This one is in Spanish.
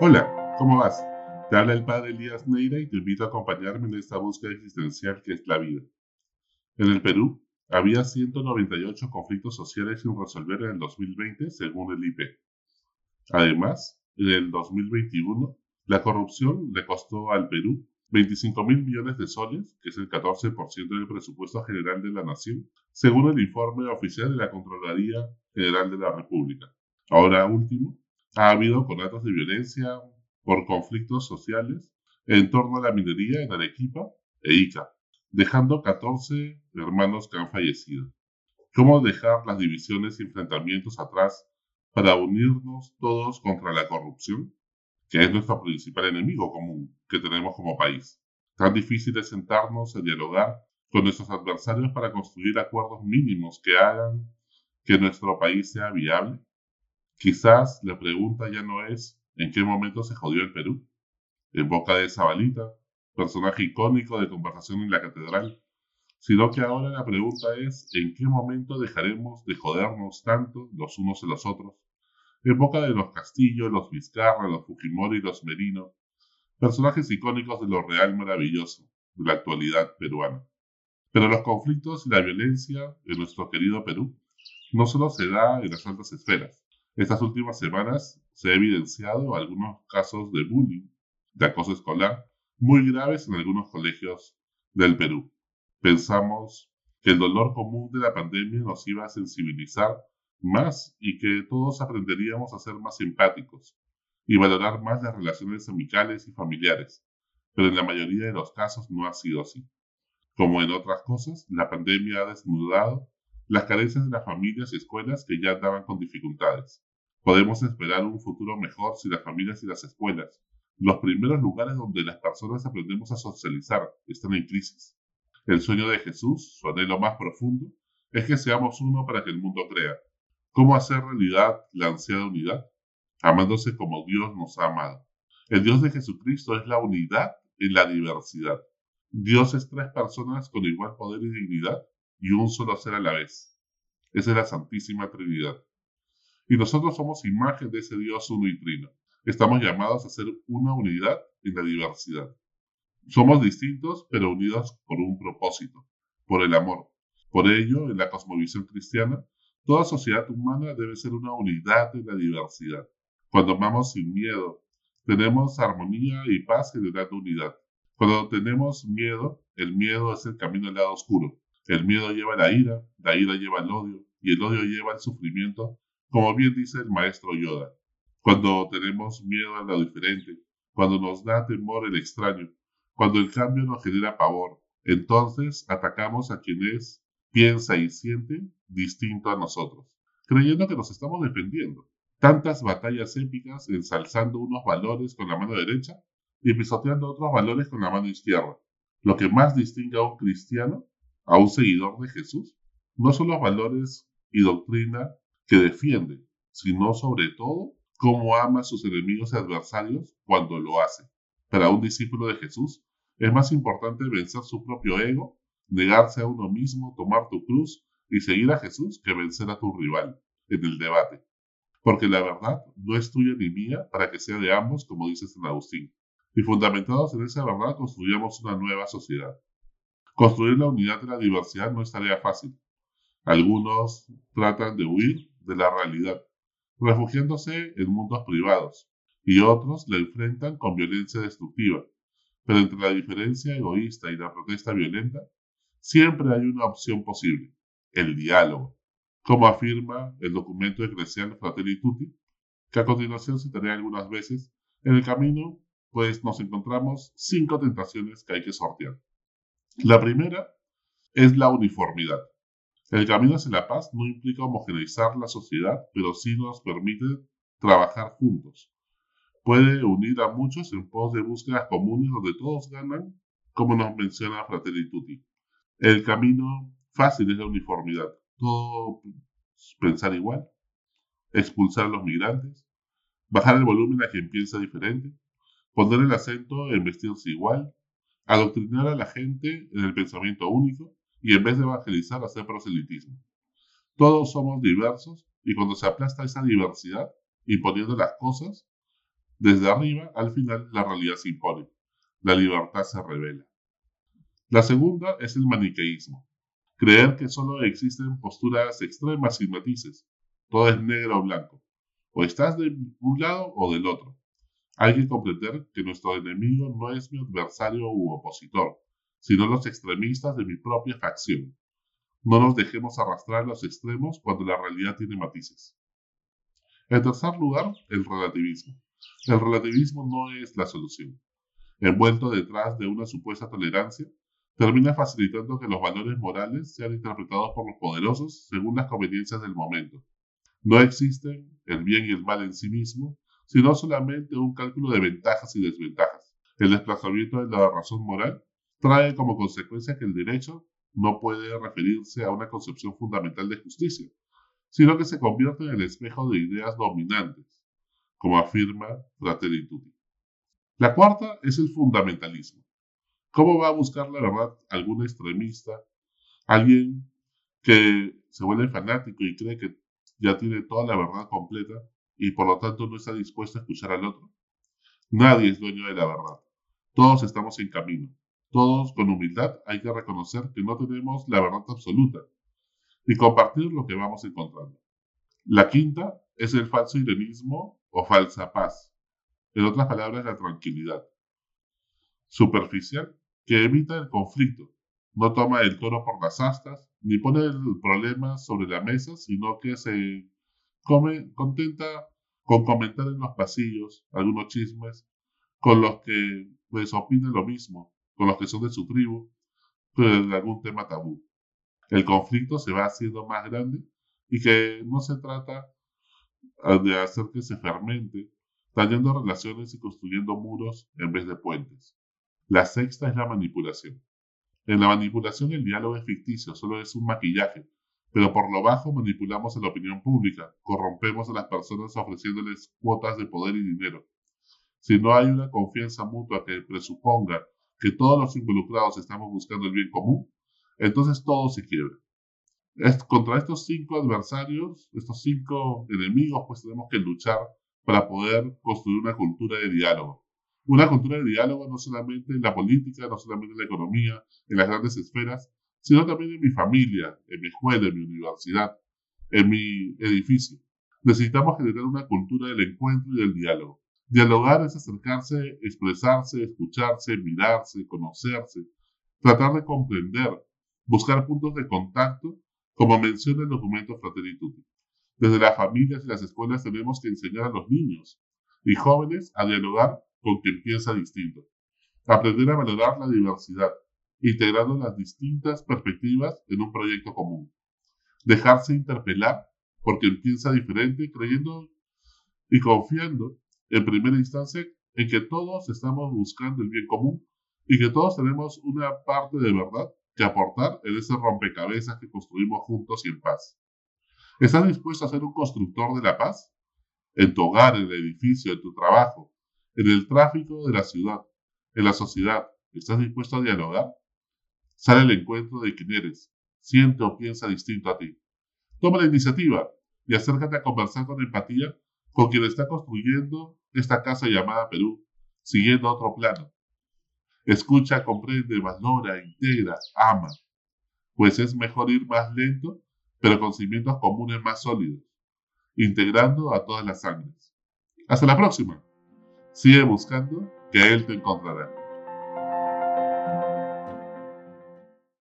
Hola, ¿cómo vas? Te habla el padre Elías Neira y te invito a acompañarme en esta búsqueda existencial que es la vida. En el Perú, había 198 conflictos sociales sin resolver en el 2020, según el IP. Además, en el 2021, la corrupción le costó al Perú 25 mil millones de soles, que es el 14% del presupuesto general de la nación, según el informe oficial de la Contraloría General de la República. Ahora último, ha habido conatos de violencia por conflictos sociales en torno a la minería en Arequipa e Ica, dejando 14 hermanos que han fallecido. ¿Cómo dejar las divisiones y enfrentamientos atrás para unirnos todos contra la corrupción? que es nuestro principal enemigo común que tenemos como país. Tan difícil es sentarnos a dialogar con nuestros adversarios para construir acuerdos mínimos que hagan que nuestro país sea viable. Quizás la pregunta ya no es en qué momento se jodió el Perú. En boca de Zabalita, personaje icónico de conversación en la catedral, sino que ahora la pregunta es en qué momento dejaremos de jodernos tanto los unos a los otros en boca de los Castillo, los Vizcarra, los Fujimori los Merino, personajes icónicos de lo real maravilloso de la actualidad peruana. Pero los conflictos y la violencia en nuestro querido Perú no solo se da en las altas esferas. Estas últimas semanas se ha evidenciado algunos casos de bullying, de acoso escolar, muy graves en algunos colegios del Perú. Pensamos que el dolor común de la pandemia nos iba a sensibilizar más y que todos aprenderíamos a ser más simpáticos y valorar más las relaciones amicales y familiares, pero en la mayoría de los casos no ha sido así. Como en otras cosas, la pandemia ha desnudado las carencias de las familias y escuelas que ya andaban con dificultades. Podemos esperar un futuro mejor si las familias y las escuelas, los primeros lugares donde las personas aprendemos a socializar, están en crisis. El sueño de Jesús, su anhelo más profundo, es que seamos uno para que el mundo crea, ¿Cómo hacer realidad la ansiada unidad? Amándose como Dios nos ha amado. El Dios de Jesucristo es la unidad en la diversidad. Dios es tres personas con igual poder y dignidad y un solo ser a la vez. Esa es la Santísima Trinidad. Y nosotros somos imagen de ese Dios uno y trino. Estamos llamados a ser una unidad en la diversidad. Somos distintos, pero unidos por un propósito, por el amor. Por ello, en la cosmovisión cristiana, Toda sociedad humana debe ser una unidad de la diversidad. Cuando amamos sin miedo, tenemos armonía y paz generando unidad. Cuando tenemos miedo, el miedo es el camino al lado oscuro. El miedo lleva la ira, la ira lleva el odio y el odio lleva el sufrimiento, como bien dice el maestro Yoda. Cuando tenemos miedo a lo diferente, cuando nos da temor el extraño, cuando el cambio nos genera pavor, entonces atacamos a quien es piensa y siente distinto a nosotros, creyendo que nos estamos defendiendo. Tantas batallas épicas ensalzando unos valores con la mano derecha y pisoteando otros valores con la mano izquierda. Lo que más distingue a un cristiano, a un seguidor de Jesús, no son los valores y doctrina que defiende, sino sobre todo cómo ama a sus enemigos y adversarios cuando lo hace. Para un discípulo de Jesús es más importante vencer su propio ego negarse a uno mismo, tomar tu cruz y seguir a Jesús que vencer a tu rival en el debate. Porque la verdad no es tuya ni mía para que sea de ambos, como dice San Agustín. Y fundamentados en esa verdad construyamos una nueva sociedad. Construir la unidad de la diversidad no es tarea fácil. Algunos tratan de huir de la realidad, refugiándose en mundos privados, y otros la enfrentan con violencia destructiva. Pero entre la diferencia egoísta y la protesta violenta siempre hay una opción posible, el diálogo, como afirma el documento eclesial Fratelli Tutti, que a continuación citaré algunas veces. En el camino, pues nos encontramos cinco tentaciones que hay que sortear. La primera es la uniformidad. El camino hacia la paz no implica homogeneizar la sociedad, pero sí nos permite trabajar juntos. Puede unir a muchos en pos de búsquedas comunes donde todos ganan, como nos menciona Fratelli Tutti. El camino fácil es la uniformidad. Todo pensar igual, expulsar a los migrantes, bajar el volumen a quien piensa diferente, poner el acento en vestirse igual, adoctrinar a la gente en el pensamiento único y en vez de evangelizar hacer proselitismo. Todos somos diversos y cuando se aplasta esa diversidad, imponiendo las cosas, Desde arriba, al final, la realidad se impone. La libertad se revela. La segunda es el maniqueísmo. Creer que solo existen posturas extremas sin matices. Todo es negro o blanco. O estás de un lado o del otro. Hay que comprender que nuestro enemigo no es mi adversario u opositor, sino los extremistas de mi propia facción. No nos dejemos arrastrar a los extremos cuando la realidad tiene matices. En tercer lugar, el relativismo. El relativismo no es la solución. Envuelto detrás de una supuesta tolerancia, termina facilitando que los valores morales sean interpretados por los poderosos según las conveniencias del momento. No existen el bien y el mal en sí mismo, sino solamente un cálculo de ventajas y desventajas. El desplazamiento de la razón moral trae como consecuencia que el derecho no puede referirse a una concepción fundamental de justicia, sino que se convierte en el espejo de ideas dominantes, como afirma Fratelli Tutti. La cuarta es el fundamentalismo. ¿Cómo va a buscar la verdad algún extremista, alguien que se vuelve fanático y cree que ya tiene toda la verdad completa y por lo tanto no está dispuesto a escuchar al otro? Nadie es dueño de la verdad. Todos estamos en camino. Todos con humildad hay que reconocer que no tenemos la verdad absoluta y compartir lo que vamos encontrando. La quinta es el falso irenismo o falsa paz. En otras palabras, la tranquilidad. Superficial que evita el conflicto, no toma el toro por las astas, ni pone el problema sobre la mesa, sino que se contenta con comentar en los pasillos algunos chismes con los que pues opina lo mismo, con los que son de su tribu, pero de algún tema tabú. El conflicto se va haciendo más grande y que no se trata ah, de hacer que se fermente, dañando relaciones y construyendo muros en vez de puentes. La sexta es la manipulación. En la manipulación el diálogo es ficticio, solo es un maquillaje, pero por lo bajo manipulamos a la opinión pública, corrompemos a las personas ofreciéndoles cuotas de poder y dinero. Si no hay una confianza mutua que presuponga que todos los involucrados estamos buscando el bien común, entonces todo se quiebra. contra estos cinco adversarios, estos cinco enemigos, pues tenemos que luchar para poder construir una cultura de diálogo una cultura de diálogo no solamente en la política, no solamente en la economía, en las grandes esferas, sino también en mi familia, en mi escuela, en mi universidad, en mi edificio. Necesitamos generar una cultura del encuentro y del diálogo. Dialogar es acercarse, expresarse, escucharse, mirarse, conocerse, tratar de comprender, buscar puntos de contacto, como menciona el documento Fratelli Tutti. Desde las familias y las escuelas tenemos que enseñar a los niños y jóvenes a dialogar con quien piensa distinto. Aprender a valorar la diversidad, integrando las distintas perspectivas en un proyecto común. Dejarse interpelar por quien piensa diferente, creyendo y confiando en primera instancia en que todos estamos buscando el bien común y que todos tenemos una parte de verdad que aportar en ese rompecabezas que construimos juntos y en paz. ¿Estás dispuesto a ser un constructor de la paz? En tu hogar, en el edificio, en tu trabajo, en el tráfico de la ciudad, en la sociedad. ¿Estás dispuesto a dialogar? Sale el encuentro de quien eres, siente o piensa distinto a ti. Toma la iniciativa y acércate a conversar con empatía con quien está construyendo esta casa llamada Perú, siguiendo otro plano. Escucha, comprende, valora, integra, ama, pues es mejor ir más lento, pero con cimientos comunes más sólidos, integrando a todas las sangres. Hasta la próxima. Sigue buscando que Él te encontrará.